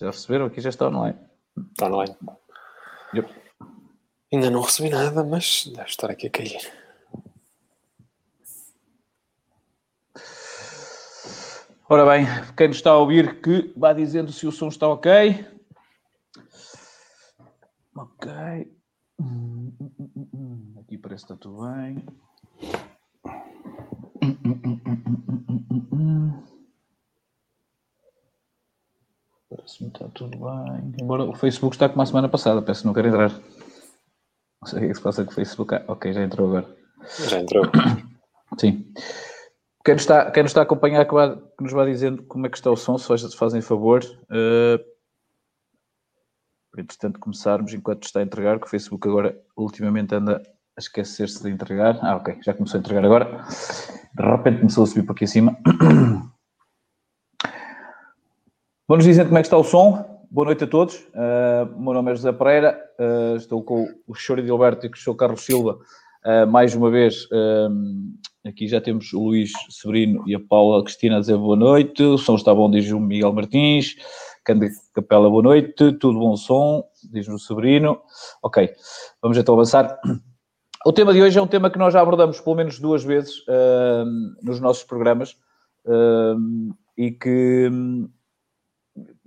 Já receberam? Aqui já está online. Está online. Yep. Ainda não recebi nada, mas deve estar aqui a cair. Ora bem, quem nos está a ouvir que vá dizendo se o som está ok. Ok. Aqui parece que está tudo bem. Parece-me está tudo bem. Embora o Facebook está como a semana passada, peço que não quero entrar. Não sei o que se passa com o Facebook. Ah, ok, já entrou agora. Já entrou. Sim. Quem nos está, quem nos está a acompanhar, que, vai, que nos vai dizendo como é que está o som, se fazem favor. Uh, entretanto, começarmos enquanto está a entregar, que o Facebook agora ultimamente anda a esquecer-se de entregar. Ah, ok, já começou a entregar agora. De repente começou a subir para aqui acima. Vamos dizendo como é que está o som. Boa noite a todos. Uh, o meu nome é José Pereira. Uh, estou com o Choro de Alberto e com o Sr. Carlos Silva. Uh, mais uma vez, aqui já temos o Luís Severino e a Paula Cristina a dizer boa noite. O som está bom, diz o Miguel Martins. Cândido Capela, boa noite. Tudo bom som, diz-nos o Severino. Ok, vamos então avançar. O tema de hoje é um tema que nós já abordamos pelo menos duas vezes nos nossos programas e que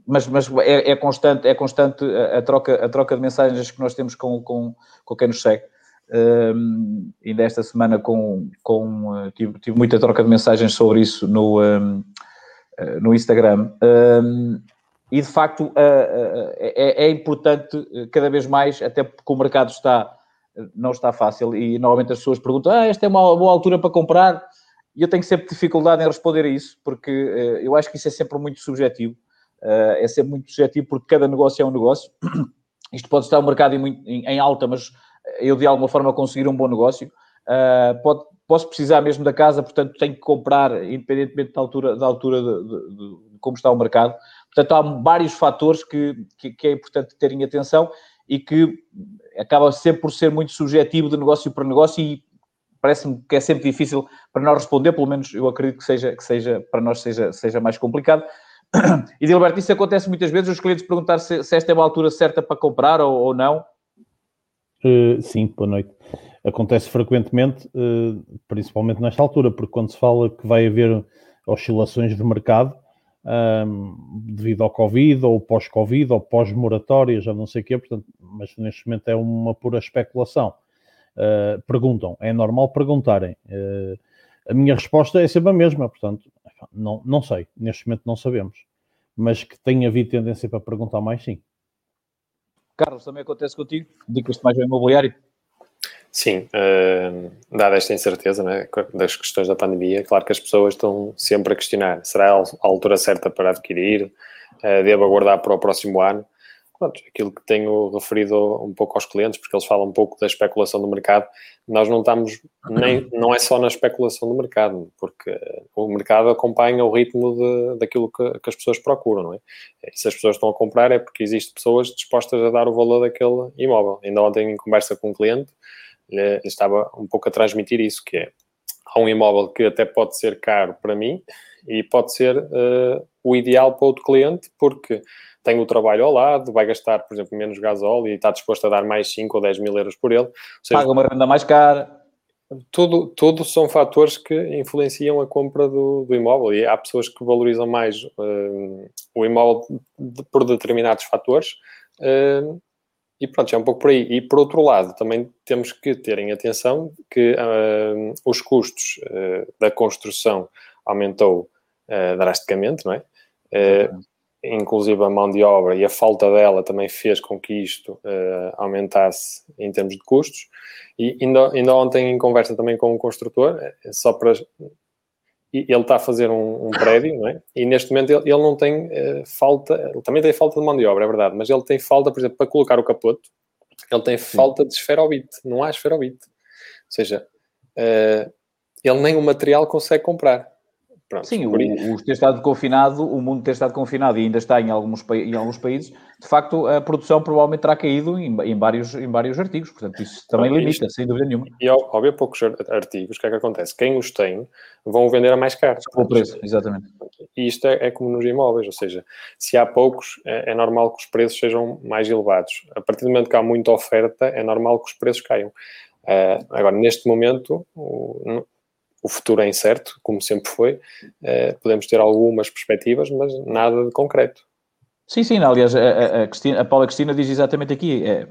mas, mas é, é, constante, é constante a, a, troca, a troca de mensagens que nós temos com, com, com quem nos segue. Um, ainda esta semana com, com, uh, tive, tive, muita troca de mensagens sobre isso no, um, uh, no Instagram. Um, e de facto é, é, importante cada vez mais, até porque o mercado está, não está fácil e normalmente as pessoas perguntam: ah, esta é uma boa altura para comprar. E eu tenho sempre dificuldade em responder a isso, porque eu acho que isso é sempre muito subjetivo. Uh, é sempre muito subjetivo porque cada negócio é um negócio. Isto pode estar o mercado em, em, em, alta, mas eu de alguma forma conseguir um bom negócio. Uh, pode, posso precisar mesmo da casa, portanto tenho que comprar, independentemente da altura, da altura de, de, de, como está o mercado. Portanto, há vários fatores que, que, que, é importante terem atenção e que acaba sempre por ser muito subjetivo de negócio para negócio e parece-me que é sempre difícil para nós responder, pelo menos eu acredito que seja, que seja para nós seja, seja mais complicado. E, Dilberto, isso acontece muitas vezes, os clientes perguntar se, se esta é uma altura certa para comprar ou, ou não? Uh, sim, boa noite. Acontece frequentemente, uh, principalmente nesta altura, porque quando se fala que vai haver oscilações de mercado devido ao Covid, ou pós-Covid, ou pós-moratória, já não sei o quê, portanto, mas neste momento é uma pura especulação. Uh, perguntam, é normal perguntarem. A minha resposta é sempre a mesma, portanto, não, não sei, neste momento não sabemos. Mas que tenha havido tendência para perguntar mais, sim. Carlos, também acontece contigo? Dedicas-te mais ao imobiliário? Sim, uh, dada esta incerteza né, das questões da pandemia, claro que as pessoas estão sempre a questionar: será a altura certa para adquirir? Uh, devo aguardar para o próximo ano? Pronto, aquilo que tenho referido um pouco aos clientes, porque eles falam um pouco da especulação do mercado, nós não estamos nem, não é só na especulação do mercado, porque o mercado acompanha o ritmo de, daquilo que, que, as pessoas procuram, não é? E se as pessoas estão a comprar é porque existem pessoas dispostas a dar o valor daquele imóvel. Ainda ontem em conversa com um cliente, ele estava um pouco a transmitir isso, que é, há um imóvel que até pode ser caro para mim e pode ser uh, o ideal para outro cliente, porque tem o trabalho ao lado, vai gastar, por exemplo, menos gasóleo e está disposto a dar mais 5 ou 10 mil euros por ele. Seja, Paga uma renda mais cara. Tudo, tudo são fatores que influenciam a compra do, do imóvel e há pessoas que valorizam mais uh, o imóvel de, por determinados fatores uh, e pronto, é um pouco por aí. E por outro lado, também temos que terem atenção que uh, os custos da construção aumentou drasticamente, não é? Inclusive a mão de obra e a falta dela também fez com que isto uh, aumentasse em termos de custos. E ainda, ainda ontem, em conversa também com um construtor, eh, só para. Ele está a fazer um, um prédio, não é? E neste momento ele, ele não tem uh, falta, ele também tem falta de mão de obra, é verdade, mas ele tem falta, por exemplo, para colocar o capoto, ele tem falta de esferobite, não há esferobite. Ou seja, uh, ele nem o material consegue comprar Pronto, Sim, o, o ter estado confinado, o mundo ter estado confinado e ainda está em alguns, em alguns países, de facto a produção provavelmente terá caído em, em vários, em vários artigos, portanto isso também Pronto, limita, isto, sem dúvida nenhuma. E ao, ao haver poucos artigos, o que é que acontece? Quem os tem vão vender a mais caro. O preço, exatamente. E isto é, é, como nos imóveis, ou seja, se há poucos, é, é, normal que os preços sejam mais elevados. A partir do momento que há muita oferta, é normal que os preços caiam. Uh, agora, neste momento, o, o futuro é incerto, como sempre foi. Uh, podemos ter algumas perspectivas, mas nada de concreto. Sim, sim, aliás, a, a, Cristina, a Paula Cristina diz exatamente aqui, é,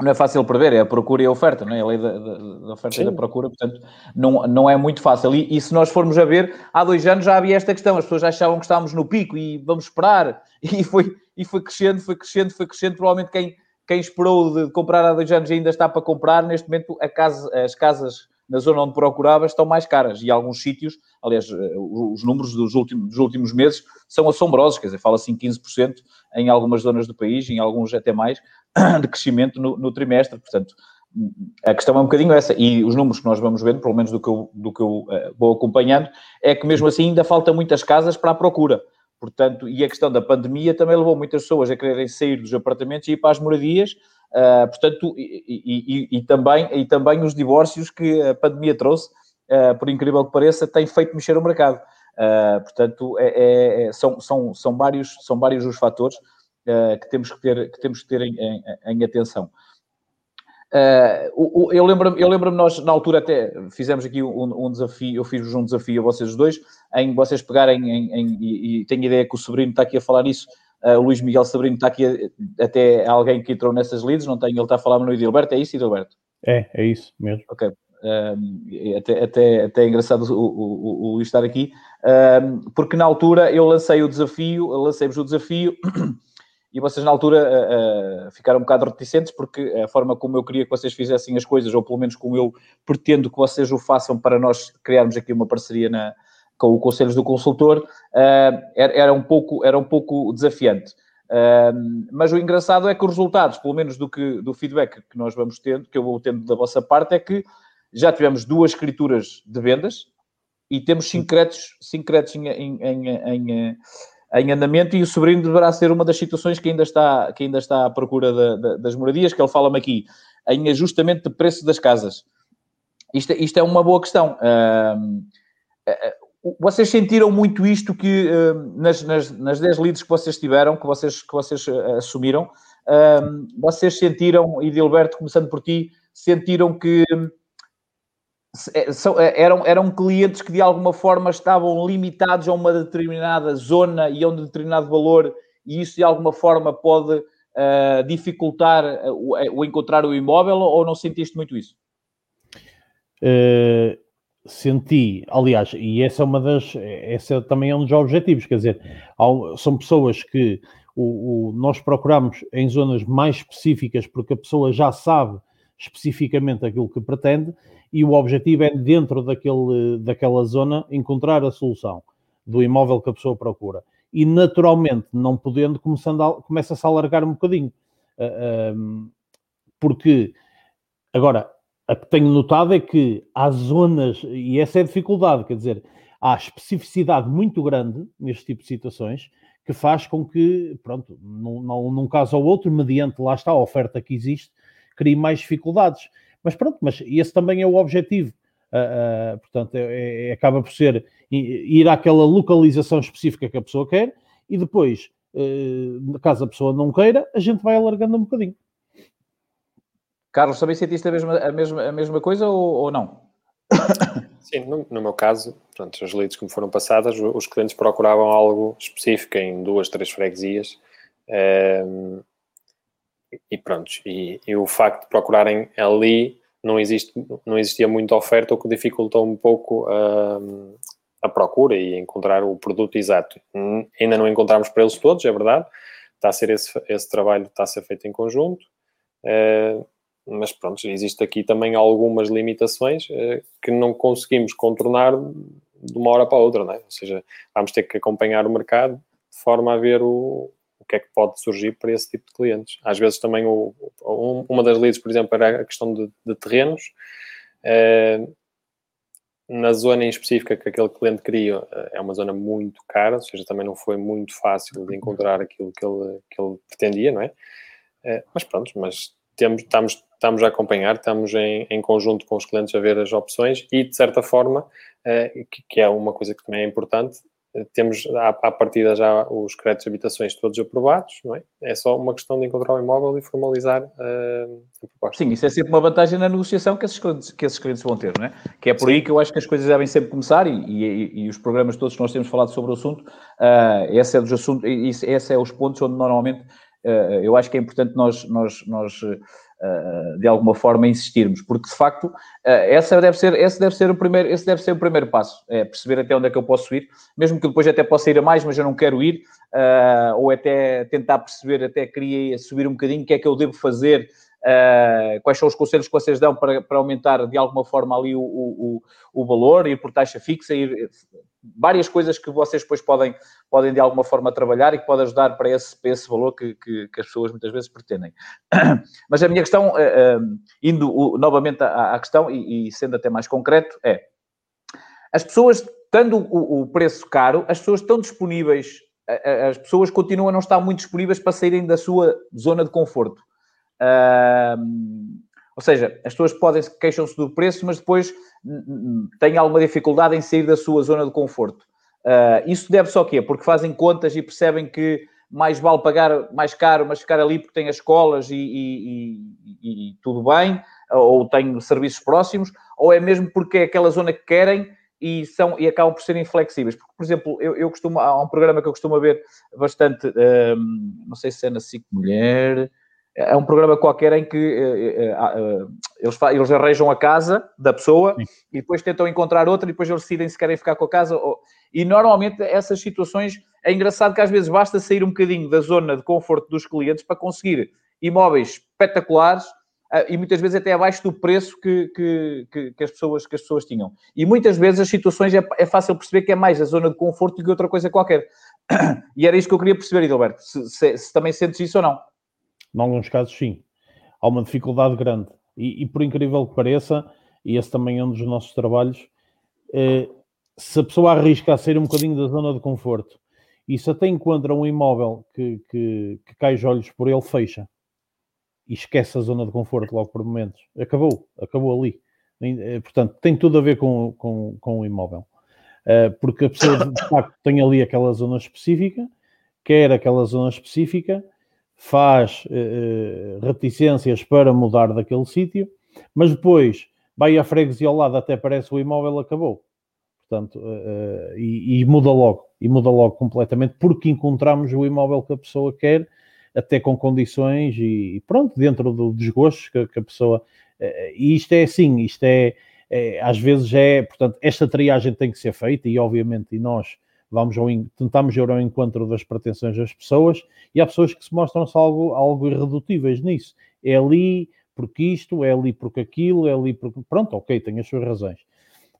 não é fácil prever, é a procura e a oferta, não é? A lei da, da, da oferta sim. e da procura, portanto, não, não é muito fácil. E, e, se nós formos a ver, há dois anos já havia esta questão, as pessoas achavam que estávamos no pico e vamos esperar, e foi, e foi crescendo, foi crescendo, foi crescendo, provavelmente quem, quem esperou de comprar há dois anos ainda está para comprar, neste momento casa, as casas na zona onde procurava estão mais caras. E alguns sítios, aliás, eh, os números dos últimos, dos últimos meses são assombrosos, quer dizer, fala-se em 15% em algumas zonas do país, em alguns até mais, de crescimento no, no, trimestre. Portanto, a questão é um bocadinho essa. E os números que nós vamos vendo, pelo menos do que eu, do que eu uh, vou acompanhando, é que mesmo assim ainda falta muitas casas para a procura. Portanto, e a questão da pandemia também levou muitas pessoas a quererem sair dos apartamentos e ir para as moradias, Uh, portanto, e, e, e, também, e também os divórcios que a pandemia trouxe, uh, por incrível que pareça, tem feito mexer o mercado. Uh, portanto, é, é, é, são, são, são, vários, são vários os fatores que, temos que ter, que temos que ter em, em, em atenção. Uh, eu lembro-me, eu lembro nós na altura até fizemos aqui um, um, desafio, eu fiz-vos um desafio a vocês dois, em vocês pegarem em, em, e, e tenho ideia que o sobrinho está aqui a falar isso, Uh, o Luís Miguel Sabrino está aqui, até alguém que entrou nessas leads, não tem, ele está a falar no Edilberto, é isso, Edilberto? É, é isso mesmo. Ok. Um, até, até, até é engraçado o, o, o, Luís estar aqui, um, porque na altura eu lancei o desafio, lancei-vos o desafio e vocês na altura uh, uh, ficaram um bocado reticentes porque a forma como eu queria que vocês fizessem as coisas, ou pelo menos como eu pretendo que vocês o façam para nós criarmos aqui uma parceria na, com o Conselhos do Consultor, uh, era, um pouco, era um pouco desafiante. Uh, mas o engraçado é que os resultados, pelo menos do, que, do feedback que nós vamos tendo, que eu vou tendo da vossa parte, é que já tivemos duas escrituras de vendas e temos cinco créditos, cinco créditos em, em, em, em, andamento e o sobrinho deverá ser uma das situações que ainda está, que ainda está à procura de, de, das moradias, que ele fala-me aqui, em ajustamento de preço das casas. Isto, isto é uma boa questão. Uh, vocês sentiram muito isto que uh, nas, nas, nas 10 leads que vocês tiveram, que vocês, que vocês uh, assumiram, uh, vocês sentiram, e Dilberto, começando por ti, sentiram que eram, eram clientes que de alguma forma estavam limitados a uma determinada zona e a um determinado valor, e isso de alguma forma pode dificultar o, o, encontrar o imóvel, ou não sentiste muito isso? Uh senti, aliás, e essa é uma das, essa também é um dos objetivos, quer dizer, são pessoas que o, o, nós procuramos em zonas mais específicas porque a pessoa já sabe especificamente aquilo que pretende e o objetivo é dentro daquele, daquela zona encontrar a solução do imóvel que a pessoa procura. E naturalmente, não podendo, começa-se a alargar um bocadinho. Uh, porque, agora, a que tenho notado é que há zonas, e essa é a dificuldade, quer dizer, há especificidade muito grande neste tipo de situações que faz com que, pronto, num, num caso ou outro, mediante lá está a oferta que existe, crie mais dificuldades. Mas pronto, mas esse também é o objetivo. Uh, uh, portanto, é, é, acaba por ser ir àquela localização específica que a pessoa quer e depois, uh, caso a pessoa não queira, a gente vai alargando um bocadinho. Carlos, também sentiste a mesma, a mesma, a mesma coisa ou, ou não? Sim, no, no, meu caso, pronto, as leads que me foram passadas, os clientes procuravam algo específico em duas, três freguesias um, ehm, e pronto, e, e, o facto de procurarem ali não, existe, não existia muita oferta, o que dificultou um pouco um, a procura e encontrar o produto exato. Ainda não encontramos para eles todos, é verdade, está a ser esse, esse trabalho está a ser feito em conjunto. Uh, mas pronto, existe aqui também algumas limitações uh, que não conseguimos contornar de uma hora para outra, não é? Ou seja, vamos ter que acompanhar o mercado de forma a ver o, o que é que pode surgir para esse tipo de clientes. Às vezes também o, um, uma das leads, por exemplo, era a questão de, de terrenos. Uh, na zona em específica que aquele cliente queria, eh, é uma zona muito cara, ou seja, também não foi muito fácil de encontrar aquilo que ele, que ele pretendia, não é mas pronto, mas temos, estamos, estamos a acompanhar, estamos em, em conjunto com os clientes a ver as opções e, de certa forma, é, que, que, é uma coisa que também é importante, temos à, à partida já os créditos de habitações todos aprovados, não é? É só uma questão de encontrar o imóvel e formalizar uh, a proposta. Sim, isso é sempre uma vantagem na negociação que esses, clientes, que esses clientes vão ter, não é? Que é por Sim. aí que eu acho que as coisas devem sempre começar e, e, e os programas todos que nós temos falado sobre o assunto, uh, esse é dos assuntos, esse é os pontos onde normalmente eu acho que é importante nós, nós, nós de alguma forma insistirmos, porque de facto essa deve ser, esse deve ser o primeiro, esse deve ser o primeiro passo, é perceber até onde é que eu posso ir, mesmo que depois até possa ir a mais, mas eu não quero ir, ou até tentar perceber, até queria subir um bocadinho, o que é que eu devo fazer Uh, quais são os conselhos que vocês dão para, para aumentar de alguma forma ali o, o, o valor, ir por taxa fixa, ir, várias coisas que vocês depois podem, podem de alguma forma trabalhar e que pode ajudar para esse, para esse valor que, que, que as pessoas muitas vezes pretendem. Mas a minha questão, uh, uh, indo uh, novamente à, questão e, sendo até mais concreto, é as pessoas, tendo o, o preço caro, as pessoas estão disponíveis, as pessoas continuam a não estar muito disponíveis para saírem da sua zona de conforto. Ou seja, as pessoas podem queixam-se do preço, mas depois têm alguma dificuldade em sair da sua zona de conforto. Uh, isso deve-se ao quê? Porque fazem contas e percebem que mais vale pagar mais caro, mas ficar ali porque tem as escolas e, e, e, e tudo bem, ou tem serviços próximos, ou é mesmo porque é aquela zona que querem e, são, e acabam por serem flexíveis. Porque, por exemplo, eu, eu costumo, há um programa que eu costumo ver bastante, um, não sei se é na SIC Mulher, é um programa qualquer em que uh, uh, uh, eles, eles arranjam a casa da pessoa Sim. e depois tentam encontrar outra e depois eles decidem se querem ficar com a casa. Ou... E normalmente essas situações é engraçado que às vezes basta sair um bocadinho da zona de conforto dos clientes para conseguir imóveis espetaculares e muitas vezes até abaixo do preço que, que, que, que, as, pessoas, que as pessoas tinham. E muitas vezes as situações é, é fácil perceber que é mais a zona de conforto do que outra coisa qualquer. E era isso que eu queria perceber, Edilberto, se, se, se também sentes isso ou não. Em alguns casos, sim. Há uma dificuldade grande. E, e por incrível que pareça, e esse também é um dos nossos trabalhos, eh, se a pessoa arrisca a sair um bocadinho da zona de conforto e se até encontra um imóvel que, que, que cai os olhos por ele, fecha. E esquece a zona de conforto logo por momentos. Acabou, acabou ali. Eh, portanto, tem tudo a ver com, com, com o imóvel. Uh, porque a pessoa, de facto, tem ali aquela zona específica, quer aquela zona específica, faz uh, reticências para mudar daquele sítio, mas depois vai à freguesia ao lado, até parece o imóvel acabou. Portanto, uh, e, e, muda logo, e muda logo completamente, porque encontramos o imóvel que a pessoa quer, até com condições e, e pronto, dentro do desgosto que, que a pessoa. E isto é assim, isto é, é, às vezes é, portanto, esta triagem tem que ser feita, e obviamente, e nós vamos ao, tentamos ir ao encontro das pretensões das pessoas e há pessoas que se mostram-se algo, algo irredutíveis nisso. É ali porque isto, é ali porque aquilo, é ali porque. Pronto, ok, tem as suas razões.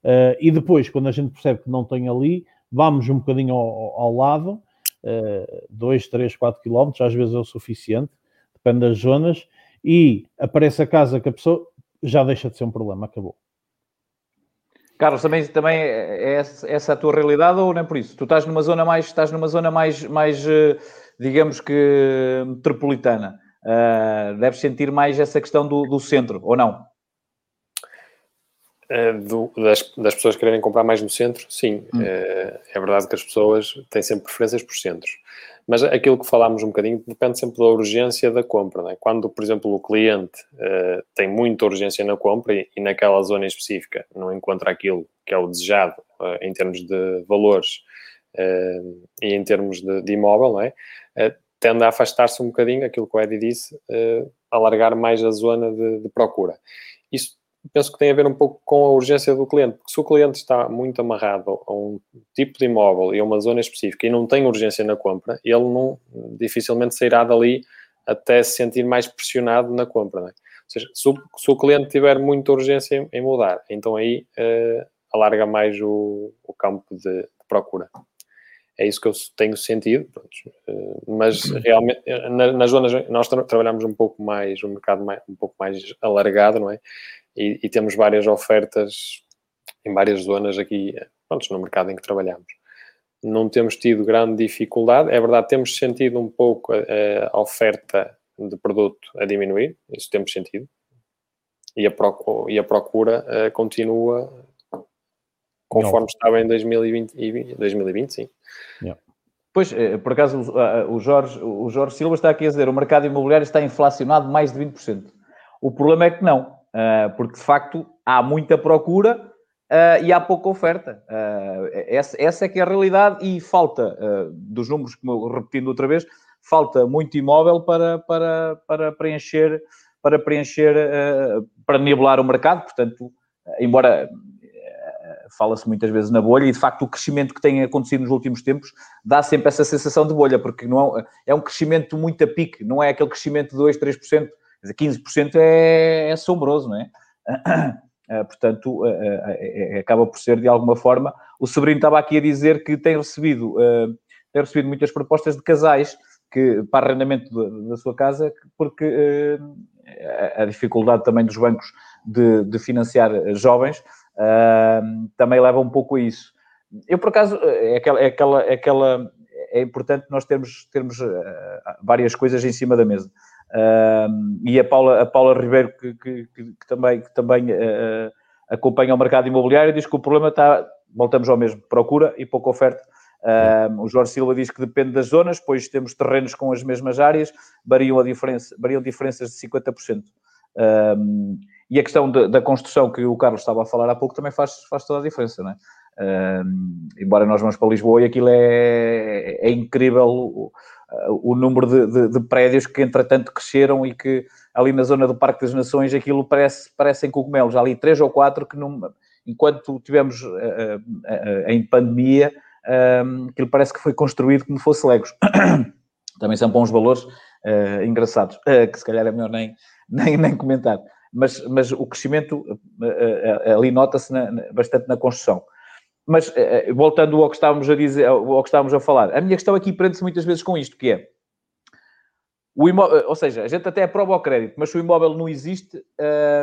Uh, e depois, quando a gente percebe que não tem ali, vamos um bocadinho ao, ao lado, 2, 3, 4 quilómetros, às vezes é o suficiente, depende das zonas, e aparece a casa que a pessoa já deixa de ser um problema, acabou. Carlos, também, também é essa a tua realidade ou não é por isso? Tu estás numa zona mais, estás numa zona mais, mais eh, digamos que metropolitana. Uh, deves sentir mais essa questão do, do centro, ou não? Uh, do, das, das, pessoas quererem comprar mais no centro, sim. Hum. Uh, é verdade que as pessoas têm sempre preferências por centros. Mas aquilo que falámos um bocadinho depende sempre da urgência da compra. É? Quando, por exemplo, o cliente uh, tem muita urgência na compra e, e, naquela zona específica não encontra aquilo que é o desejado uh, em termos de valores uh, e em termos de, de imóvel, não é? tende a afastar-se um bocadinho, aquilo que o Eddie disse, alargar mais a zona de, de procura. Isso penso que tem a ver um pouco com a urgência do cliente, porque se o cliente está muito amarrado a um tipo de imóvel e a uma zona específica e não tem urgência na compra, ele não dificilmente sairá dali até se sentir mais pressionado na compra. É? Ou seja, se o, se o, cliente tiver muita urgência em, mudar, então aí uh, alarga mais o, o campo de, de, procura. É isso que eu tenho sentido, uh, mas realmente na, nas zonas nós tra trabalhamos um pouco mais, um mercado mais, um pouco mais alargado, não é? e, e temos várias ofertas em várias zonas aqui, pronto, no mercado em que trabalhamos. Não temos tido grande dificuldade. É verdade, temos sentido um pouco a, a oferta de produto a diminuir, isso temos sentido. E a procura, e a procura uh, continua conforme Não. estava em 2020, 2020 sim. Yeah. Pois, eh, por acaso, o Jorge, o Jorge Silva está aqui a dizer o mercado imobiliário está inflacionado mais de 20%. O problema é que não, eh, porque de facto há muita procura eh, e há pouca oferta. Essa, essa é que é a realidade e falta, dos números, como repetindo outra vez, falta muito imóvel para, para, para preencher, para preencher, para nivelar o mercado, portanto, embora fala-se muitas vezes na bolha e, de facto, o crescimento que tem acontecido nos últimos tempos dá sempre essa sensação de bolha, porque não é, é um crescimento muito a pique, não é aquele crescimento de 2, 3%, quer dizer, 15% é, é assombroso, não é? Eh, portanto, eh, eh, acaba por ser, de alguma forma, o Sobrinho estava aqui a dizer que tem recebido, tem recebido muitas propostas de casais que, para arrendamento da sua casa, porque a dificuldade também dos bancos de, de financiar jovens uh, também leva um pouco a isso. Eu, por acaso, é aquela, é aquela, é aquela é importante nós termos, termos uh, várias coisas em cima da mesa. Uh, e a Paula, a Paula Ribeiro, que, que, que também, que também uh, acompanha o mercado imobiliário, diz que o problema está, voltamos ao mesmo, procura e pouca oferta. O Jorge Silva diz que depende das zonas, pois temos terrenos com as mesmas áreas, variam, a diferença, variam diferenças de 50%. Uh, e a questão de, da construção que o Carlos estava a falar há pouco também faz, faz toda a diferença, não é? Uh, embora nós vamos para Lisboa e aquilo é, é incrível o, o número de, de, de, prédios que entretanto cresceram e que ali na zona do Parque das Nações aquilo parece, parecem cogumelos. Há ali três ou quatro que não, enquanto tivemos uh, uh, em pandemia, aquilo parece que foi construído como fosse Legos. Também são bons valores engraçados, que se calhar é melhor nem, nem, nem comentar mas, mas o crescimento eh, eh, ali nota-se bastante na construção. Mas eh, voltando ao que estávamos a dizer, ao que estávamos a falar, a minha questão aqui prende-se muitas vezes com isto, que é o imóvel, ou seja, a gente até aprova o crédito, mas se o imóvel não existe,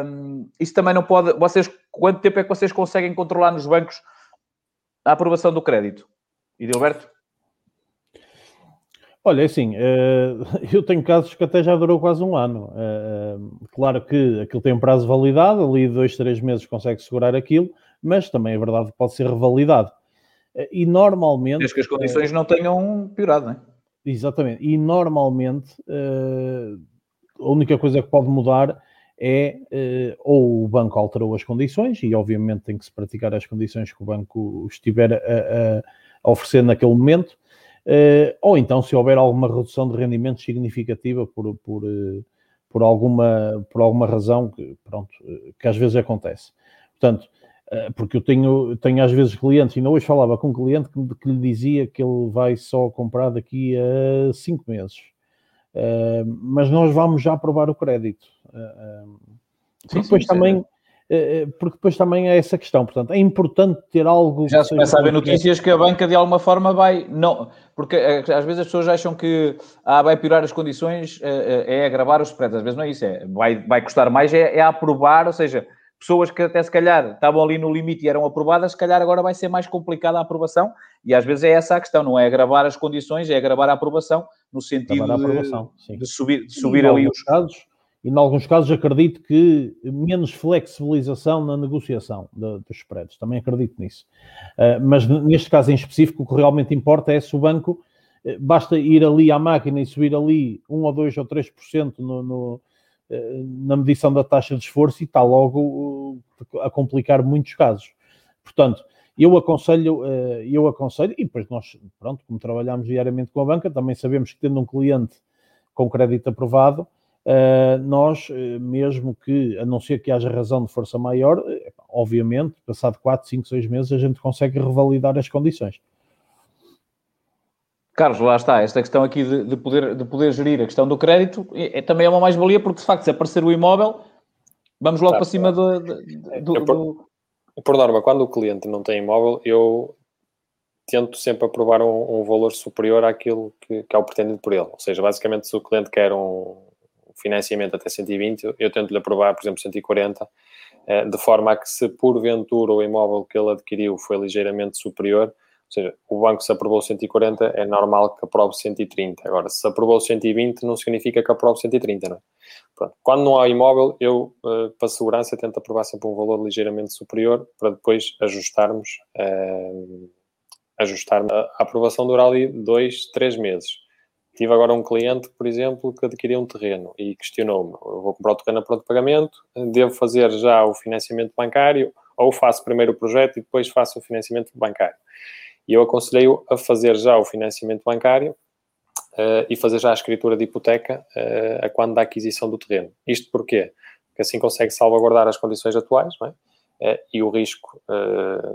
um, isso também não pode. Vocês, quanto tempo é que vocês conseguem controlar nos bancos a aprovação do crédito? E Gilberto? Olha, é assim, eh, eu tenho casos que até já durou quase um ano. Eh, claro que aquilo tem um prazo de validade, ali dois, três meses consegue segurar aquilo, mas também é verdade que pode ser revalidado. Eh, e normalmente. Desde que as condições não tenham piorado, não é? Exatamente. E normalmente a única coisa que pode mudar é ou o banco alterou as condições, e obviamente tem que se praticar as condições que o banco estiver a, a oferecer naquele momento ou então se houver alguma redução de rendimentos significativa por, por, uh, por, alguma, por alguma razão que, pronto, uh, que às vezes acontece. Portanto, porque eu tenho, tenho às vezes clientes, e ainda hoje falava com um cliente que, que lhe dizia que ele vai só comprar daqui a cinco meses. mas nós vamos já aprovar o crédito. Sim, depois sim, também... Eh, eh, porque depois também é essa questão. Portanto, é importante ter algo. Já se começa a ver notícias que a banca de alguma forma vai. Não, porque eh, às vezes as pessoas acham que ah, vai piorar as condições, é agravar os spreads. Às vezes não é isso, é, vai, vai custar mais, é, é aprovar, ou seja, pessoas que até se calhar estavam ali no limite e eram aprovadas, se calhar agora vai ser mais complicada a aprovação, e às vezes é essa a questão, não é agravar as condições, é agravar a aprovação, no sentido aprovação, de, de, subir, de subir ali os. Casos, e, em alguns casos, acredito que menos flexibilização na negociação de, dos spreads. Também acredito nisso. Uh, mas neste caso em específico, o que realmente importa é se o banco uh, basta ir ali à máquina e subir ali 1 ou 2 ou 3% no, no, uh, na medição da taxa de esforço e está logo a complicar muitos casos. Portanto, eu aconselho, eu aconselho, e depois nós, pronto, como trabalhamos diariamente com a banca, também sabemos que tendo um cliente com crédito aprovado, Uh, nós, eh, mesmo que, a não ser que haja razão de força maior, eh, obviamente, passado 4, 5, 6 meses, a gente consegue revalidar as condições. Carlos, lá está, esta questão aqui de, de poder, de poder gerir a questão do crédito é, é também é uma mais-valia, porque de facto, se aparecer o imóvel, vamos logo para cima do. do, do... Por, por, norma, quando o cliente não tem imóvel, eu tento sempre aprovar um, um valor superior àquilo que, que é o pretendido por ele. Ou seja, basicamente, se o cliente quer um, financiamento até 120, eu tento-lhe aprovar, por exemplo, 140, de forma a que se porventura o imóvel que ele adquiriu foi ligeiramente superior, ou seja, o banco se aprovou 140, é normal que aprove 130. Agora, se aprovou 120, não significa que aprove 130, não é? Pronto. Quando não há imóvel, eu, para segurança, tento aprovar sempre um valor ligeiramente superior para depois ajustarmos, uh, ajustar a, aprovação dura ali dois, três meses. Tive agora um cliente, por exemplo, que adquiriu um terreno e questionou-me: vou comprar o terreno a pronto pagamento, devo fazer já o financiamento bancário ou faço primeiro o projeto e depois faço o financiamento bancário? E eu aconselhei-o a fazer já o financiamento bancário uh, e fazer já a escritura de hipoteca uh, a quando da aquisição do terreno. Isto porquê? Porque assim consegue salvaguardar as condições atuais, não é? Uh, e o risco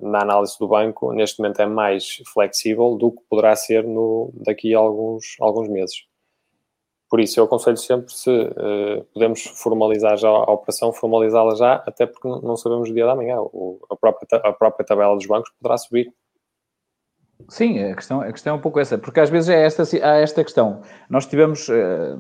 na análise do banco neste momento é mais flexível do que poderá ser no, daqui a alguns, alguns meses. Por isso, eu aconselho sempre, se uh, podemos formalizar já a operação, formalizá-la já, até porque não sabemos o dia da manhã. O, a, própria, a própria tabela dos bancos poderá subir Sim, a questão, a questão é um pouco essa, porque às vezes é esta, há esta questão. Nós tivemos, eh,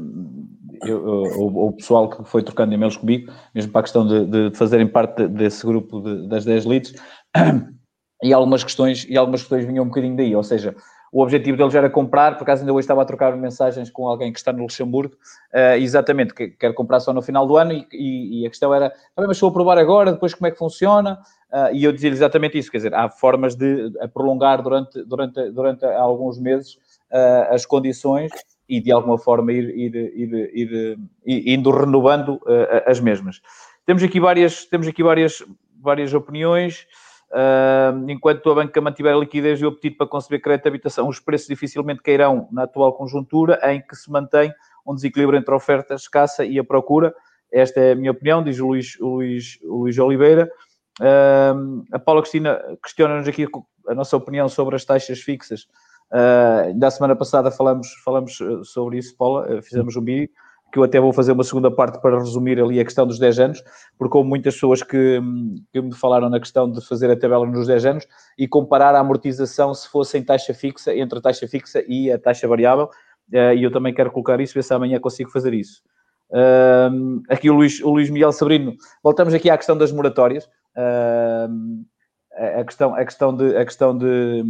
eu, o, o, pessoal que foi trocando e-mails comigo, mesmo para a questão de, de fazerem parte desse grupo de, das 10 leads, e algumas questões, e algumas questões vinham um bocadinho daí, ou seja, o objetivo deles era comprar, por acaso ainda hoje estava a trocar mensagens com alguém que está no Luxemburgo, uh, exatamente, que quer comprar só no final do ano, e, e, e a questão era, também, mas se eu aprovar agora, depois como é que funciona? Uh, e eu dizia exatamente isso, quer dizer, há formas de prolongar durante, durante, durante alguns meses uh, as condições e de alguma forma ir, ir, ir, ir, indo renovando as mesmas. Temos aqui várias, temos aqui várias, várias opiniões. Enquanto a banca mantiver a liquidez e o apetite para conceber crédito de habitação, os preços dificilmente cairão na atual conjuntura em que se mantém um desequilíbrio entre a oferta escassa e a procura. Esta é a minha opinião, diz o Luís, o Luís, o Luís Oliveira. Uh, a Paula Cristina questiona-nos aqui a nossa opinião sobre as taxas fixas. Uh, da semana passada falamos, falamos sobre isso, Paula, fizemos um vídeo que eu até vou fazer uma segunda parte para resumir ali a questão dos 10 anos, porque houve muitas pessoas que, que me falaram na questão de fazer a tabela nos 10 anos e comparar a amortização se fosse em taxa fixa, entre a taxa fixa e a taxa variável, eh, e eu também quero colocar isso, ver se amanhã consigo fazer isso. aqui o Luís, o Luís Miguel Sabrino, voltamos aqui à questão das moratórias, a questão, a questão de... A questão de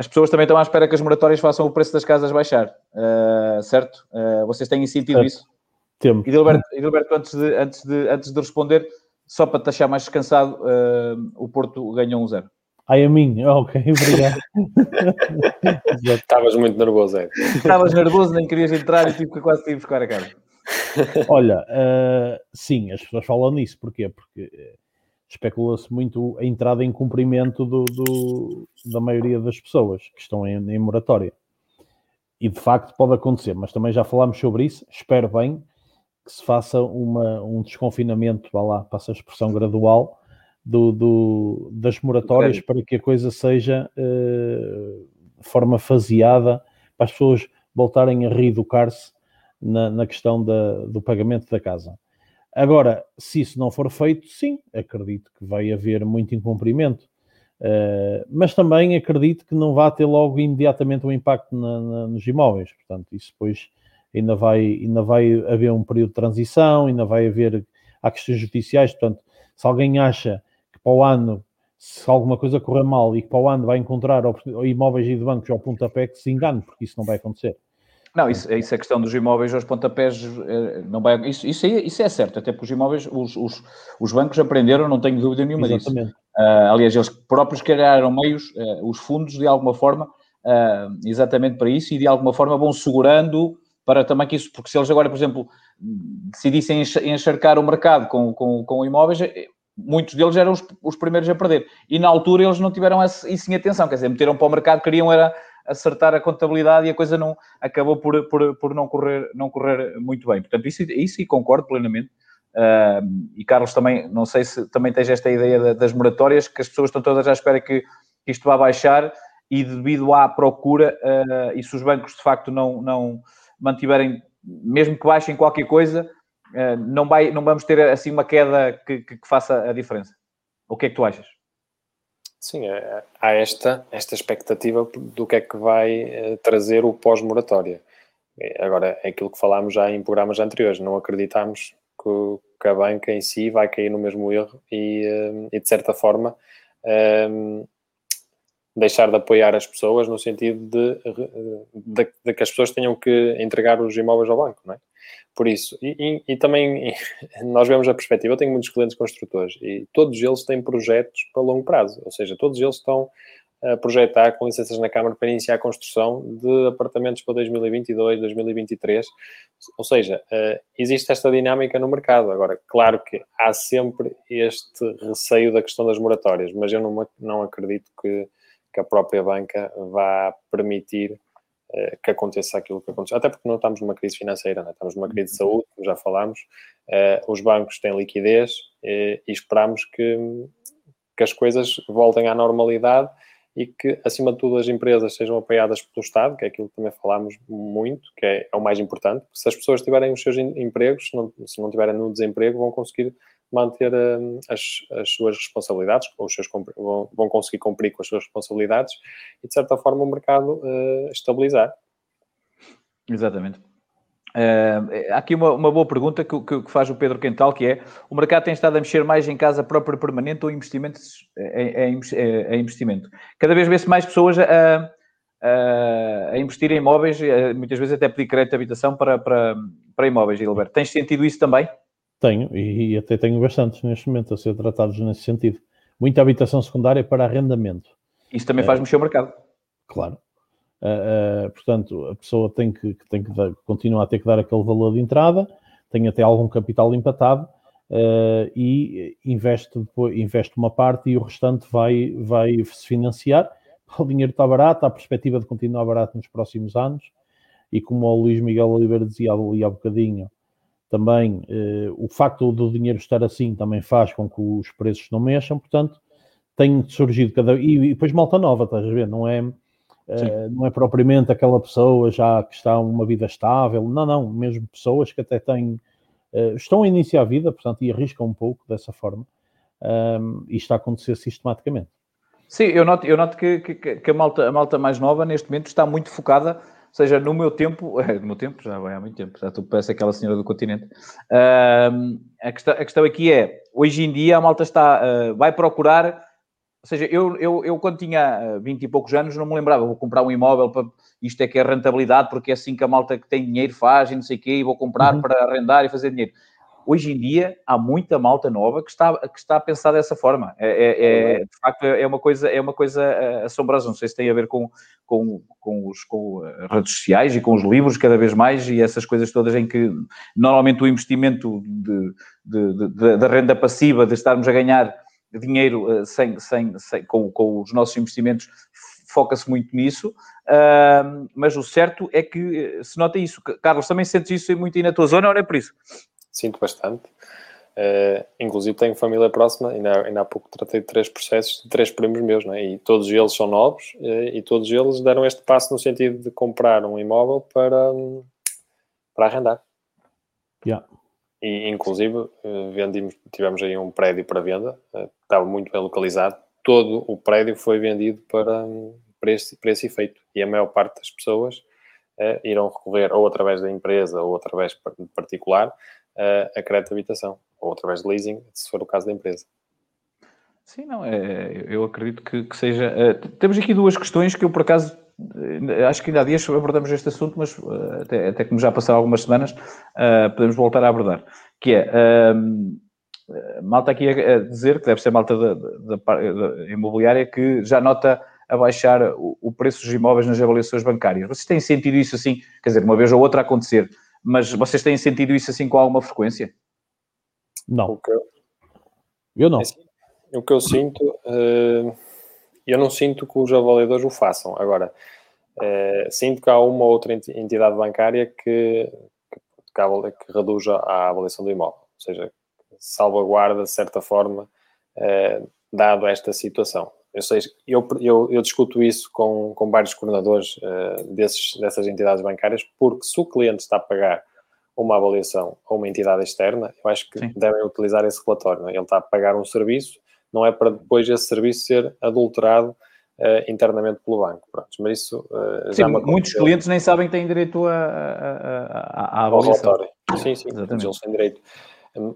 as pessoas também estão à espera que as moratórias façam o preço das casas baixar, uh, certo? Uh, vocês têm sentido certo. isso? Temos. E Gilberto, Gilberto antes, de, antes, de, antes de responder, só para te achar mais descansado, uh, o Porto ganhou um zero. Ai, a mim, ok, obrigado. Estavas muito nervoso, é? Estavas nervoso, nem querias entrar e tive que quase te buscar a casa. Olha, sim, as pessoas falam nisso, porquê? Porque especula-se muito a entrada em cumprimento do, do, da maioria das pessoas que estão em, em, moratória. E de facto pode acontecer, mas também já falámos sobre isso. Espero bem que se faça uma, um desconfinamento, vá lá, passa a expressão gradual, do, do das moratórias para que a coisa seja uh, de forma faseada para as pessoas voltarem a reeducar-se na, na questão da, do pagamento da casa. Agora, se isso não for feito, sim, acredito que vai haver muito incumprimento. Uh, mas também acredito que não vai ter logo imediatamente um impacto na, na, nos imóveis. Portanto, isso depois ainda vai, ainda vai haver um período de transição, ainda vai haver há questões judiciais. Portanto, se alguém acha que para o ano, se alguma coisa correr mal e que para o ano vai encontrar imóveis e de bancos ao pontapé, que se engane, porque isso não vai acontecer. Não, isso, isso é questão dos imóveis aos pontapés, eh, não vai, isso, isso, é, isso é certo, até porque os imóveis, os, os, os bancos aprenderam, não tenho dúvida nenhuma Exatamente. disso. Uh, aliás, eles próprios criaram meios, uh, os fundos, de alguma forma, uh, exatamente para isso, e de alguma forma vão segurando para também que isso, porque se eles agora, por exemplo, decidissem encharcar o mercado com, com, com imóveis, muitos deles eram os, os primeiros a perder. E na altura eles não tiveram isso em atenção, quer dizer, meteram para o mercado, queriam era acertar a contabilidade e a coisa não acabou por, por, por não, correr, não correr muito bem. Portanto, isso, isso e concordo plenamente. Uh, e Carlos também, não sei se também tens esta ideia das moratórias, que as pessoas estão todas à espera que, isto vá baixar e devido à procura, uh, e se os bancos de facto não, não mantiverem, mesmo que baixem qualquer coisa, uh, não, vai, não vamos ter assim uma queda que, que, que faça a diferença. O que é que tu achas? Sim, é, há esta, esta expectativa do que é que vai eh, trazer o pós-moratória. Agora, é aquilo que falámos já em programas anteriores, não acreditamos que, porque a banca em si vai cair no mesmo erro e, uh, e de certa forma, um, deixar de apoiar as pessoas no sentido de, de, de, que as pessoas tenham que entregar os imóveis ao banco, não é? Por isso, e, e, e, também nós vemos a perspectiva, eu tenho muitos clientes construtores e todos eles têm projetos para longo prazo, ou seja, todos eles estão a projetar com licenças na Câmara para iniciar a construção de apartamentos para 2022, 2023, ou seja, eh, existe esta dinâmica no mercado. Agora, claro que há sempre este receio da questão das moratórias, mas eu não, não acredito que que a própria banca vá permitir uh, que aconteça aquilo que aconteceu. Até porque não estamos numa crise financeira, né? estamos numa crise de uhum. saúde, como já falámos. Uh, os bancos têm liquidez uh, e esperamos que, que as coisas voltem à normalidade e que, acima de tudo, as empresas sejam apoiadas pelo Estado, que é aquilo que também falámos muito, que é, é o mais importante. Se as pessoas tiverem os seus empregos, se não, se não tiverem no desemprego, vão conseguir manter um, as, as, suas responsabilidades, os seus, vão, vão, conseguir cumprir com as suas responsabilidades e, de certa forma, o mercado uh, estabilizar. Exatamente. Uh, há aqui uma, uma boa pergunta que, que, que, faz o Pedro Quental, que é o mercado tem estado a mexer mais em casa própria permanente ou investimentos, em, em, em investimento? Cada vez vê-se mais pessoas a, a, a, investir em imóveis, muitas vezes até pedir crédito de habitação para, para, para imóveis, Gilberto. Tens sentido isso também? Tenho, e, e até tenho bastantes neste momento a ser tratados nesse sentido. Muita habitação secundária para arrendamento. Isso também faz uh, mexer o mercado. Claro. Uh, uh, portanto, a pessoa tem que, tem que dar, continua a ter que dar aquele valor de entrada, tem até algum capital empatado e investe, investe uma parte e o restante vai, vai se financiar. O dinheiro está barato, há a perspectiva de continuar barato nos próximos anos. E como o Luís Miguel Oliveira dizia ali há bocadinho, também eh, o facto do dinheiro estar assim também faz com que os preços não mexam, portanto, tem surgido cada e, e depois malta nova, estás a ver? Não é, eh, não é propriamente aquela pessoa já que está uma vida estável, não, não, mesmo pessoas que até têm, eh, estão a iniciar a vida, portanto, e arriscam um pouco dessa forma, um, e está a acontecer sistematicamente. Sim, eu noto, eu noto que, que, que a, malta, a malta mais nova neste momento está muito focada ou seja, no meu tempo, no meu tempo, já vai há muito tempo, já estou parece aquela senhora do continente. Uh, a, questão, a questão aqui é, hoje em dia a malta está, uh, vai procurar, ou seja, eu, eu, eu quando tinha 20 e poucos anos não me lembrava, vou comprar um imóvel para isto é que é rentabilidade, porque é assim que a malta que tem dinheiro faz e não sei o quê, e vou comprar uhum. para arrendar e fazer dinheiro hoje em dia há muita malta nova que está, que está a pensar dessa forma. É, é, é de facto, é uma coisa, é uma coisa eh, assombrosa. Não sei se tem a ver com, com, com, os, com as redes sociais e com os livros cada vez mais e essas coisas todas em que normalmente o investimento de renda passiva, de estarmos a ganhar dinheiro eh, sem, sem, sem com, com os nossos investimentos, foca-se muito nisso, uh, mas o certo é que eh, se nota isso. Carlos, também sentes isso muito aí na tua zona ou não é por isso? Sinto bastante. Uh, inclusive tenho família próxima, ainda, ainda há pouco tratei de três processos de três primos meus, né? e todos eles são novos uh, e todos eles deram este passo no sentido de comprar um imóvel para, para arrendar. Yeah. E inclusive uh, vendimos, tivemos aí um prédio para venda, estava muito bem localizado, todo o prédio foi vendido para, para, esse, para esse efeito e a maior parte das pessoas irão recorrer ou através da empresa ou através de particular a crédito de habitação, ou através de leasing, se for o caso da empresa. Sim, não, é, eu acredito que, que seja. É, temos aqui duas questões que eu, por acaso, acho que ainda há dias abordamos este assunto, mas uh, até, até como já passaram algumas semanas, uh, podemos voltar a abordar. Que é, uh, malta aqui a dizer, que deve ser malta da, da, da imobiliária, que já nota a baixar o, o preço dos imóveis nas avaliações bancárias. Vocês têm sentido isso assim, quer dizer, uma vez ou outra a acontecer? Mas vocês têm sentido isso assim com alguma frequência? Não. Eu, eu, não. É o que eu sinto, uh, eu não sinto que os avaliadores o façam. Agora, uh, sinto que há uma ou outra entidade bancária que, que, que reduz a avaliação do imóvel. Ou seja, salvaguarda, de certa forma, uh, dado esta situação. Eu, eu, eu, eu, discuto isso com, com vários coordenadores uh, desses, dessas entidades bancárias, porque se o cliente está a pagar uma avaliação a uma entidade externa, eu acho que Sim. devem utilizar esse relatório. É? Ele está a pagar um serviço, não é para depois esse serviço ser adulterado uh, internamente pelo banco. Pronto, mas isso uh, sim, muitos clientes nem sabem que têm direito a, a, a, a avaliação. Sim, sim, eles têm direito.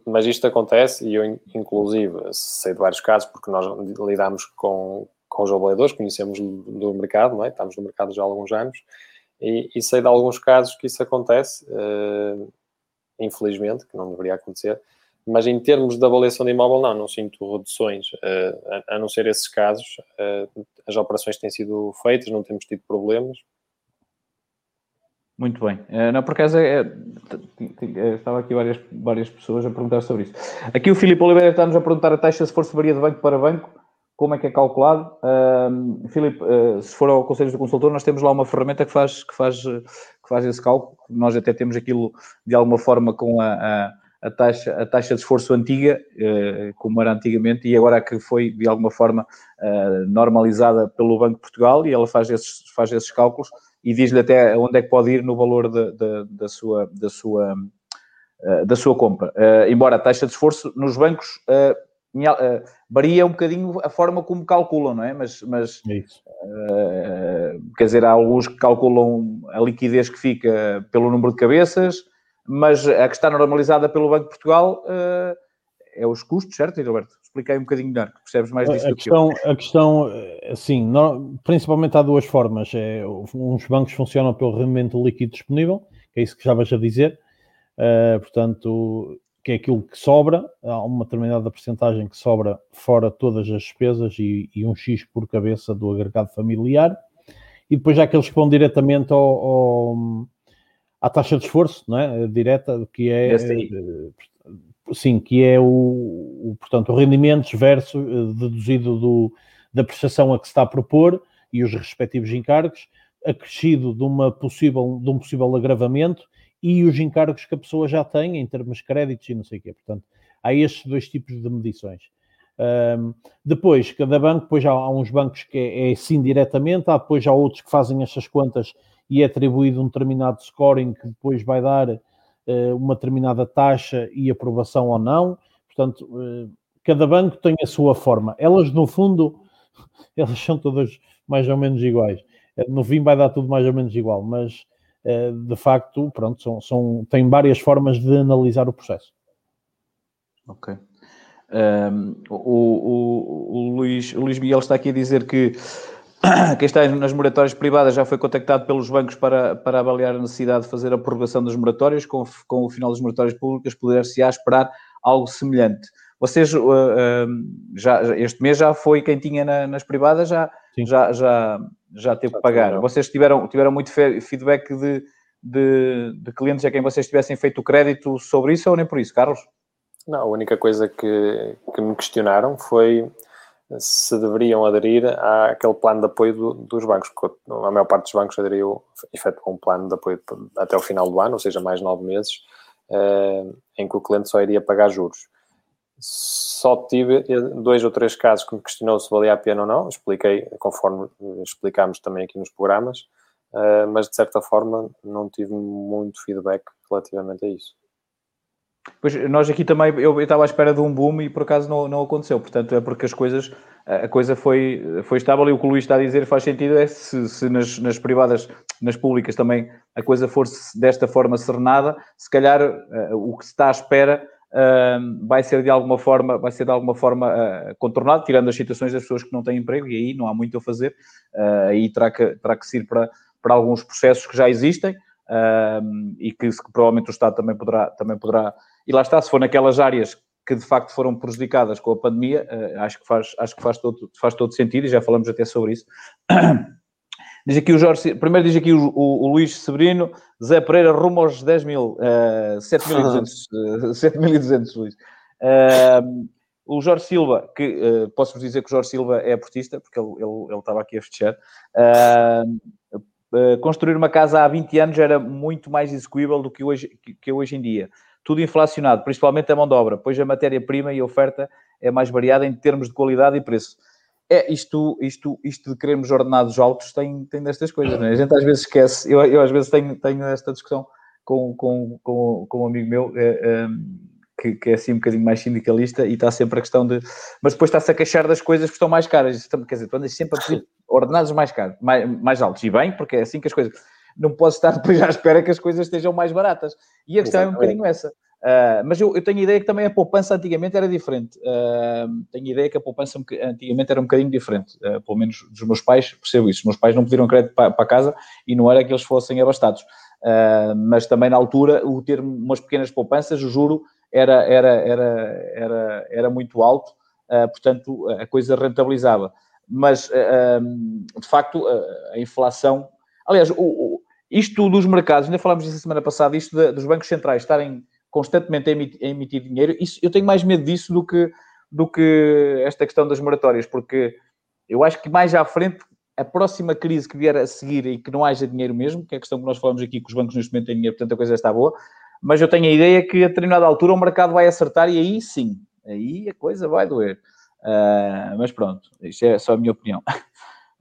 Mas isto acontece, e eu, inclusive, sei de vários casos, porque nós lidamos com, com os avaliadores, conhecemos do mercado, é? estamos no mercado já há alguns anos, e, e sei de alguns casos que isso acontece, uh, infelizmente, que não deveria acontecer, mas em termos de avaliação de imóvel, não, não sinto reduções, uh, a, a, não ser esses casos, uh, as operações têm sido feitas, não temos tido problemas, muito bem. Uh, não, por acaso, é, estava aqui várias, várias pessoas a perguntar sobre isso. Aqui o Filipe Oliveira está-nos a perguntar a taxa se for varia de banco para banco, como é que é calculado. Uh, Filipe, uh, se for ao Conselho do Consultor, nós temos lá uma ferramenta que faz, que faz, que faz esse cálculo. Nós até temos aquilo, de alguma forma, com a, a, a taxa, a taxa de esforço antiga, uh, como era antigamente, e agora que foi, de alguma forma, normalizada pelo Banco de Portugal, e ela faz esses, faz esses cálculos e diz-lhe até onde é que pode ir no valor de, de, da sua, da sua, uh, da sua compra. Uh, embora a taxa de esforço nos bancos uh, varia um bocadinho a forma como calculam, não é? Mas, mas é quer dizer, há alguns que calculam a liquidez que fica pelo número de cabeças, mas a que está normalizada pelo Banco de Portugal é os custos, certo, Roberto? Expliquei um bocadinho melhor, que percebes mais disso a do questão, que eu. A questão, assim, principalmente há duas formas. É, uns bancos funcionam pelo rendimento líquido disponível, que é isso que já vais a dizer, uh, portanto, que é aquilo que sobra, há uma determinada porcentagem que sobra fora todas as despesas e, e, um X por cabeça do agregado familiar, e depois há aqueles que vão diretamente ao, ao à taxa de esforço, não é? Direta, que é sim, que é o, o portanto, o rendimentos versus uh, deduzido do, da prestação a que se está a propor e os respectivos encargos, acrescido de, uma possível, de um possível agravamento e os encargos que a pessoa já tem em termos de créditos e não sei o quê. Portanto, há estes dois tipos de medições. Um, depois, cada banco, depois há, há uns bancos que é, é sim diretamente, há depois há outros que fazem estas contas e é atribuído um determinado scoring que depois vai dar eh, uma determinada taxa e aprovação ou não. Portanto, eh, cada banco tem a sua forma. Elas, no fundo, elas são todas mais ou menos iguais. Eh, no fim vai dar tudo mais ou menos igual, mas de facto, pronto, são, são, tem várias formas de analisar o processo. Ok. Um, o, o, o, Luís, o Luís Miguel está aqui a dizer que quem está nas moratórias privadas já foi contactado pelos bancos para, para avaliar a necessidade de fazer a prorrogação das moratórias. Com, com o final das moratórias públicas, poder-se-á esperar algo semelhante. Vocês, uh, uh, já, este mês já foi quem tinha na, nas privadas, já, já, já, já teve que pagar. Vocês tiveram, tiveram muito feedback de, de, de, clientes a quem vocês tivessem feito o crédito sobre isso ou nem por isso, Carlos? Não, a única coisa que, que me questionaram foi se deveriam aderir àquele plano de apoio do, dos bancos, porque a maior parte dos bancos aderiu, efetuou um plano de apoio até o final do ano, ou seja, mais nove meses, eh, em que o cliente só iria pagar juros. Só tive dois ou três casos que me questionou se valia a pena ou não, expliquei conforme explicámos também aqui nos programas, eh, mas de certa forma não tive muito feedback relativamente a isso. Pois nós aqui também, eu, estava à espera de um boom e por acaso não, não aconteceu, portanto é porque as coisas, a coisa foi, foi estável e o que o Luís está a dizer faz sentido, é se, se nas, nas privadas, nas públicas também a coisa for desta forma serenada, se calhar uh, o que se está à espera uh, vai ser de alguma forma, vai ser de alguma forma uh, contornado, tirando as situações das pessoas que não têm emprego e aí não há muito a fazer, aí terá que, terá que ser para, para alguns processos que já existem e que, que provavelmente o Estado também poderá, também poderá e lá está, se for naquelas áreas que de facto foram prejudicadas com a pandemia, uh, acho que, faz, acho que faz, todo, faz todo sentido e já falamos até sobre isso. Diz aqui o Jorge, primeiro diz aqui o, o, o Luís Severino, Zé Pereira rumo aos 10 mil, uh, 7.200, uh, 7.200, Luís. Uh, o Jorge Silva, que uh, posso-vos dizer que o Jorge Silva é aportista, porque ele, ele, ele estava aqui a fechar. Uh, construir uma casa há 20 anos era muito mais execuível do que hoje, que, que hoje em dia tudo inflacionado, principalmente a mão de obra, pois a matéria-prima e a oferta é mais variada em termos de qualidade e preço. É, isto, isto, isto de queremos ordenados altos tem, tem destas coisas, não é? A gente às vezes esquece, eu, eu às vezes tenho, tenho esta discussão com, com, com, com um amigo meu, é, é, que, que, é assim um bocadinho mais sindicalista e está sempre a questão de... Mas depois está-se a queixar das coisas que estão mais caras. Quer dizer, tu andas sempre a pedir ordenados mais caros, mais, mais altos. E bem, porque é assim que as coisas não posso estar depois à espera que as coisas estejam mais baratas. E a questão é um bocadinho essa. Uh, mas eu, eu, tenho a ideia que também a poupança antigamente era diferente. Uh, tenho a ideia que a poupança antigamente era um bocadinho diferente. Uh, pelo menos dos meus pais, percebo isso. Os meus pais não pediram crédito para, para casa e não era que eles fossem abastados. mas também na altura, o ter umas pequenas poupanças, o juro era, era, era, era, era muito alto, portanto a coisa rentabilizava. Mas, de facto, a inflação. Aliás, o, isto dos mercados, ainda falámos disso semana passada, isto de, dos bancos centrais estarem constantemente a emitir, a emitir dinheiro, isso, eu tenho mais medo disso do que, do que esta questão das moratórias, porque eu acho que mais à frente, a próxima crise que vier a seguir e que não haja dinheiro mesmo, que é a questão que nós falamos aqui, que os bancos neste momento têm dinheiro, portanto a coisa está boa, mas eu tenho a ideia que a determinada altura o mercado vai acertar e aí sim, aí a coisa vai doer. Uh, mas pronto, isto é só a minha opinião.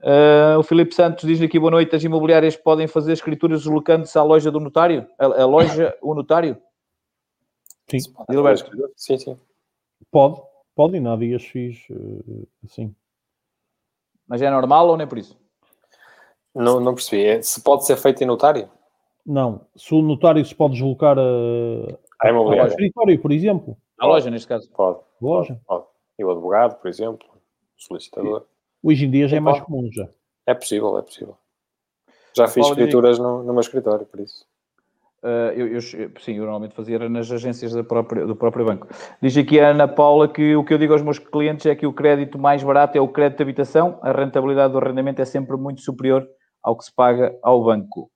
Uh, o Filipe Santos diz aqui, boa noite, as imobiliárias podem fazer escrituras deslocando-se à loja do notário? A, a loja, o notário? Sim. Sim, sim. Pode, pode, e na dias fiz assim. Mas é normal ou nem por isso? Não, não percebi. É, se pode ser feito em notário? Não. Se o notário se pode deslocar a, a ao escritório, por exemplo. A loja, neste caso. Pode. Loja. Pode. E o advogado, por exemplo. O solicitador. Hoje em dia já é mais comum já. É possível, é possível. Já fiz escrituras no, no meu escritório, por isso. Uh, eu, eu, sim, eu normalmente fazia nas agências do próprio, do próprio banco. Diz aqui a Ana Paula que o que eu digo aos meus clientes é que o crédito mais barato é o crédito de habitação, a rentabilidade do arrendamento é sempre muito superior ao que se paga ao banco.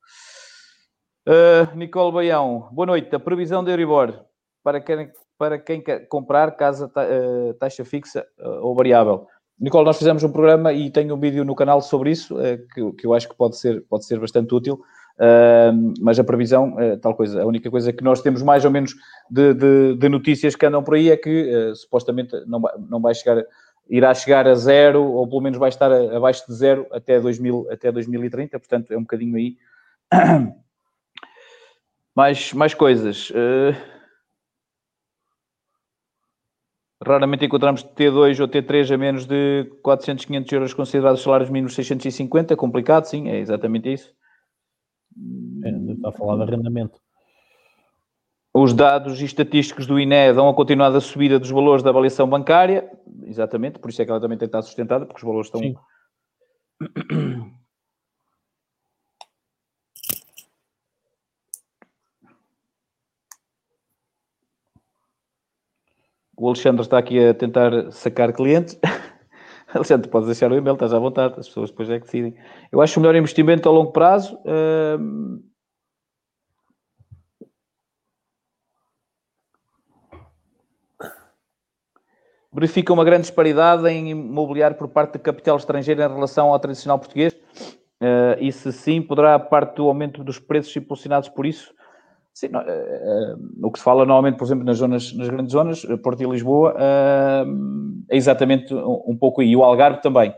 Uh, Nicole Baião, boa noite. A previsão de Euribor para quem, para quem quer comprar casa uh, taxa fixa ou variável. Nicole, nós fizemos um programa e tenho um vídeo no canal sobre isso, que, que eu acho que pode ser, pode ser bastante útil. Uh, mas a previsão, uh, tal coisa, a única coisa que nós temos mais ou menos de, de, de notícias que andam por aí é que uh, supostamente não vai, não vai chegar, irá chegar a zero, ou pelo menos vai estar a, abaixo de zero até, 2000, até 2030, portanto é um bocadinho aí. mais, mais coisas. Ah, raramente encontramos T2 ou T3 a menos de 400, 500 euros considerados salários mínimos 650, complicado, sim, é exatamente isso. É, está a falar de arrendamento. Os dados estatísticos do INE dão a continuada subida dos valores da avaliação bancária, exatamente, por isso é que ela também tem que estar sustentada, porque os valores estão. Sim. O Alexandre está aqui a tentar sacar clientes. Alexandre, podes deixar o e-mail, estás à vontade, as pessoas depois é que decidem. Eu acho o melhor investimento a longo prazo. Uh... Verifica uma grande disparidade em imobiliário por parte do capital estrangeiro em relação ao tradicional português? Uh, e se sim, poderá parte do aumento dos preços impulsionados por isso Sim, uh, uh, o que se fala normalmente, por exemplo, nas zonas, nas grandes zonas, eh, Porto e Lisboa, uh, é exatamente um, um, pouco aí. O Algarve também.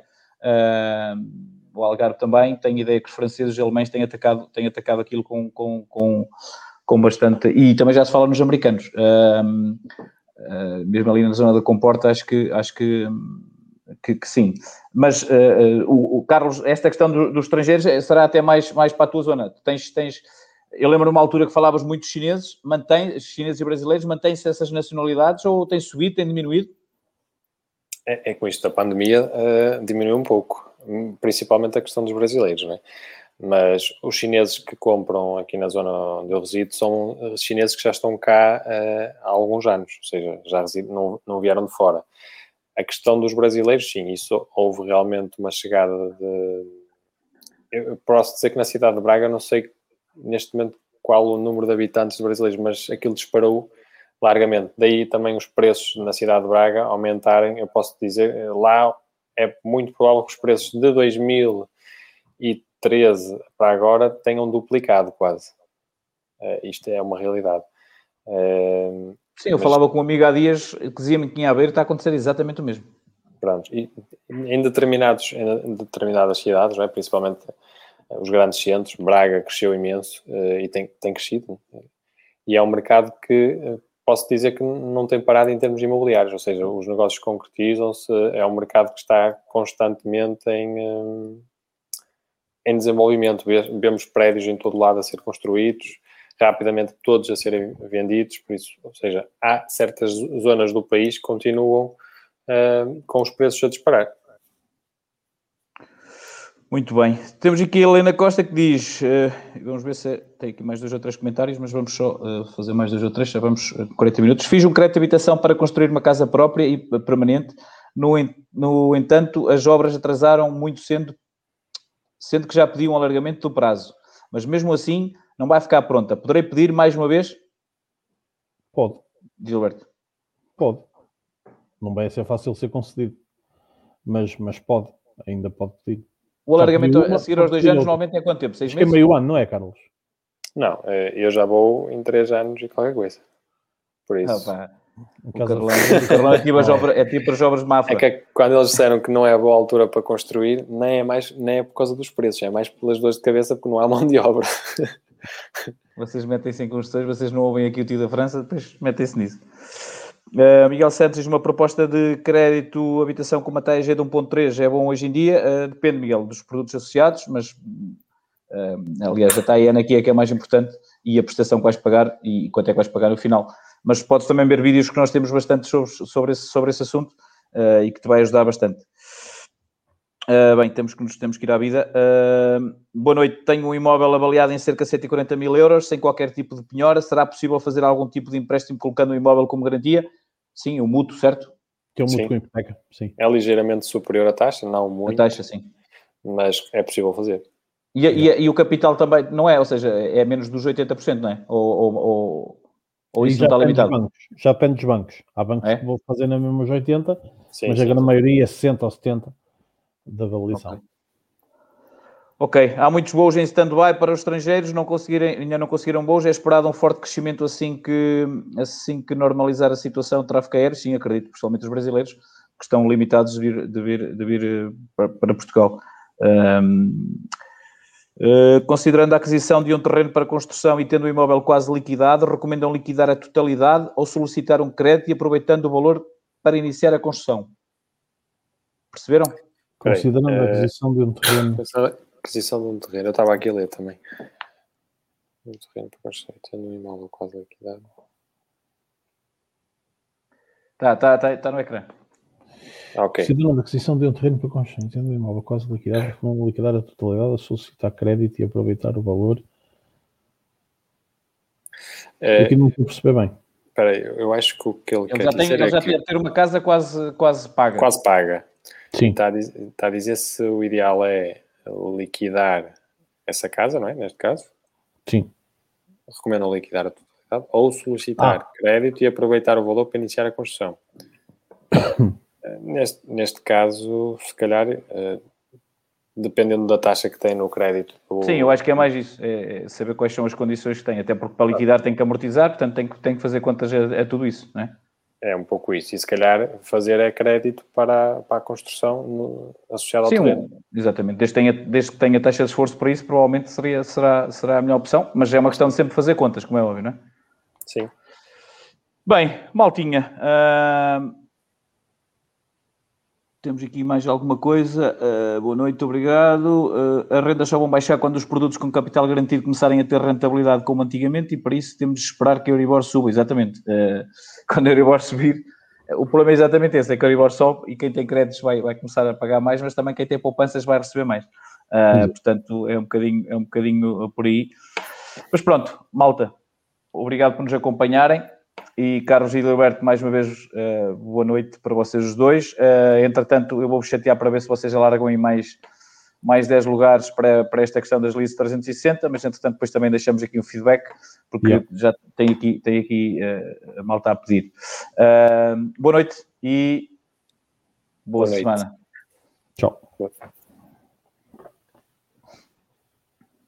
o Algarve também tem ideia que os franceses e alemães têm atacado, têm atacado aquilo com, com, com, com bastante. E também já se fala nos americanos. mesmo ali na zona da Comporta, acho que, acho que, que, que sim. Mas, o, o, Carlos, esta questão do, dos estrangeiros será até mais, mais para a tua zona. tens. tens eu lembro uma altura que falavas muito chineses, mantém, chineses e brasileiros, mantêm-se essas nacionalidades ou tem subido, tem diminuído? É, é com isto da pandemia uh, diminuiu um pouco, principalmente a questão dos brasileiros, não é? Mas os chineses que compram aqui na zona onde eu resido são chineses que já estão cá uh, há alguns anos, ou seja, já residem, não, não vieram de fora. A questão dos brasileiros, sim, isso houve realmente uma chegada de. Eu posso dizer que na cidade de Braga, não sei neste momento qual o número de habitantes brasileiros, mas aquilo disparou largamente. Daí também os preços na cidade de Braga aumentarem. Eu posso dizer, lá é muito provável que os preços de 2013 para agora tenham duplicado quase. Uh, isto é uma realidade. Uh, Sim, eu mas... falava com um amigo há dias que dizia-me que ia haver está a acontecer exatamente o mesmo. Pronto, e em, determinados, em determinadas cidades, é? principalmente os grandes centros, Braga cresceu imenso uh, e tem, tem crescido. E é um mercado que uh, posso dizer que não tem parado em termos imobiliários, ou seja, os negócios concretizam-se, é um mercado que está constantemente em, uh, em desenvolvimento. Vemos prédios em todo lado a ser construídos, rapidamente todos a serem vendidos, por isso, ou seja, há certas zonas do país que continuam uh, com os preços a disparar. Muito bem. Temos aqui a Helena Costa que diz: uh, vamos ver se tem aqui mais dois ou três comentários, mas vamos só uh, fazer mais dois ou três, já vamos uh, 40 minutos. Fiz um crédito de habitação para construir uma casa própria e permanente. No, no entanto, as obras atrasaram muito sendo, sendo que já pedi um alargamento do prazo. Mas mesmo assim, não vai ficar pronta. Poderei pedir mais uma vez? Pode. Gilberto. Pode. Não vai ser fácil ser concedido. Mas, mas pode. Ainda pode pedir. O alargamento uma, a seguir aos dois anos, normalmente é quanto tempo? Seis meses? é meio ano, não é, Carlos? Não, eh, eu já vou em três anos e qualquer coisa. Por isso. Ah, o Carlão, o Carlão é, tipo as obras, é tipo as obras Mafra. É que quando eles disseram que não é a boa altura para construir, nem é, mais, nem é por causa dos preços, é mais pelas dores de cabeça porque não há mão de obra. Vocês metem-se em construções, vocês não ouvem aqui o tio da França, depois metem-se nisso. Uh, Miguel Santos diz uma proposta de crédito habitação com uma TAG de 1.3 é bom hoje em dia? Uh, depende, Miguel, dos produtos associados, mas uh, aliás, a TAN aqui é que é mais importante e a prestação que vais pagar e quanto é que vais pagar no final. Mas podes também ver vídeos que nós temos bastante sobre, sobre, esse, sobre esse assunto e que te vai ajudar bastante. Bem, temos que, nos, temos que ir à vida. Boa noite. Tenho um imóvel avaliado em cerca de 140 mil euros, sem qualquer tipo de penhora. Será possível fazer algum tipo de empréstimo colocando o imóvel como garantia? Sim, o mútuo, certo? Que é o mútuo com hipoteca, sim. É ligeiramente superior à taxa, não muito. A taxa, sim. Mas é possível fazer. E, e, e o capital também, não é? Ou seja, é menos dos 80%, não é? Ou, ou, ou, ou isso não está limitado? Já depende dos bancos. Há bancos é? que vão fazer na mesma os 80%, sim, mas sim, a grande sim. maioria é 60% ou 70% da avaliação. Okay. Ok, há muitos voos em stand-by para os estrangeiros, não conseguirem, ainda não conseguiram voos, é esperado um forte crescimento assim que, assim que normalizar a situação de tráfego aéreo, sim, acredito, principalmente os brasileiros, que estão limitados de vir, de vir, de vir eh, para, para Portugal. Um, uh, eh, considerando a aquisição de um terreno para construção e tendo o imóvel quase liquidado, recomendam liquidar a totalidade ou solicitar um crédito e aproveitando o valor para iniciar a construção. Perceberam? Considerando a eh, aquisição de um terreno. Aquisição de um terreno, eu estava aqui a ler também. Um terreno para construir, tendo um imóvel quase liquidado. Está tá, tá, tá no ecrã. Ah, ok. Considerando a aquisição de um terreno para construir, tendo um imóvel quase liquidado, vão liquidar a totalidade, a solicitar crédito e aproveitar o valor. É... Aqui não estou a perceber bem. Espera aí, eu acho que o que ele, ele quer já tem, dizer ele é já que... ter uma casa quase, quase paga. Quase paga. Sim. Está a, dizer, está a dizer se o ideal é liquidar essa casa, não é? Neste caso. Sim. Recomendo liquidar a totalidade ou solicitar ah. crédito e aproveitar o valor para iniciar a construção. Eh, neste, neste caso, se calhar, uh, dependendo da taxa que tem no crédito. O... Sim, eu acho que é mais isso, é saber quais são as condições que tem, até porque para liquidar tem que amortizar, portanto tem que, tem que fazer contas a, a tudo isso, não é? É um pouco isso. E se calhar fazer é crédito para, para a construção no, associada ao Sim, terreno. Exatamente. Desde, tenha, desde que tenha taxa de esforço para isso, provavelmente seria, será, será a melhor opção, mas é uma questão de sempre fazer contas, como é óbvio, não é? Sim. Bem, Maltinha, uh, temos aqui mais alguma coisa. Uh, boa noite, obrigado. Uh, as rendas só vão baixar quando os produtos com capital garantido começarem a ter rentabilidade como antigamente e para isso temos de esperar que a Euribor suba. Exatamente. Uh, quando a Euribor subir, o problema é exatamente esse, é que a Euribor sobe e quem tem créditos vai, vai começar a pagar mais, mas também quem tem poupanças vai receber mais. portanto, é um, bocadinho, é um bocadinho por aí. Mas pronto, malta, obrigado por nos acompanharem. E Carlos e Gilberto, mais uma vez, uh, boa noite para vocês os dois. Uh, entretanto, eu vou-vos chatear para ver se vocês alargam em mais, mais 10 lugares para, para esta questão das listas 360, mas entretanto, depois também deixamos aqui um feedback, porque yeah. já tem aqui, tem aqui uh, a malta a pedir. boa noite e boa, boa semana. Noite. Tchau.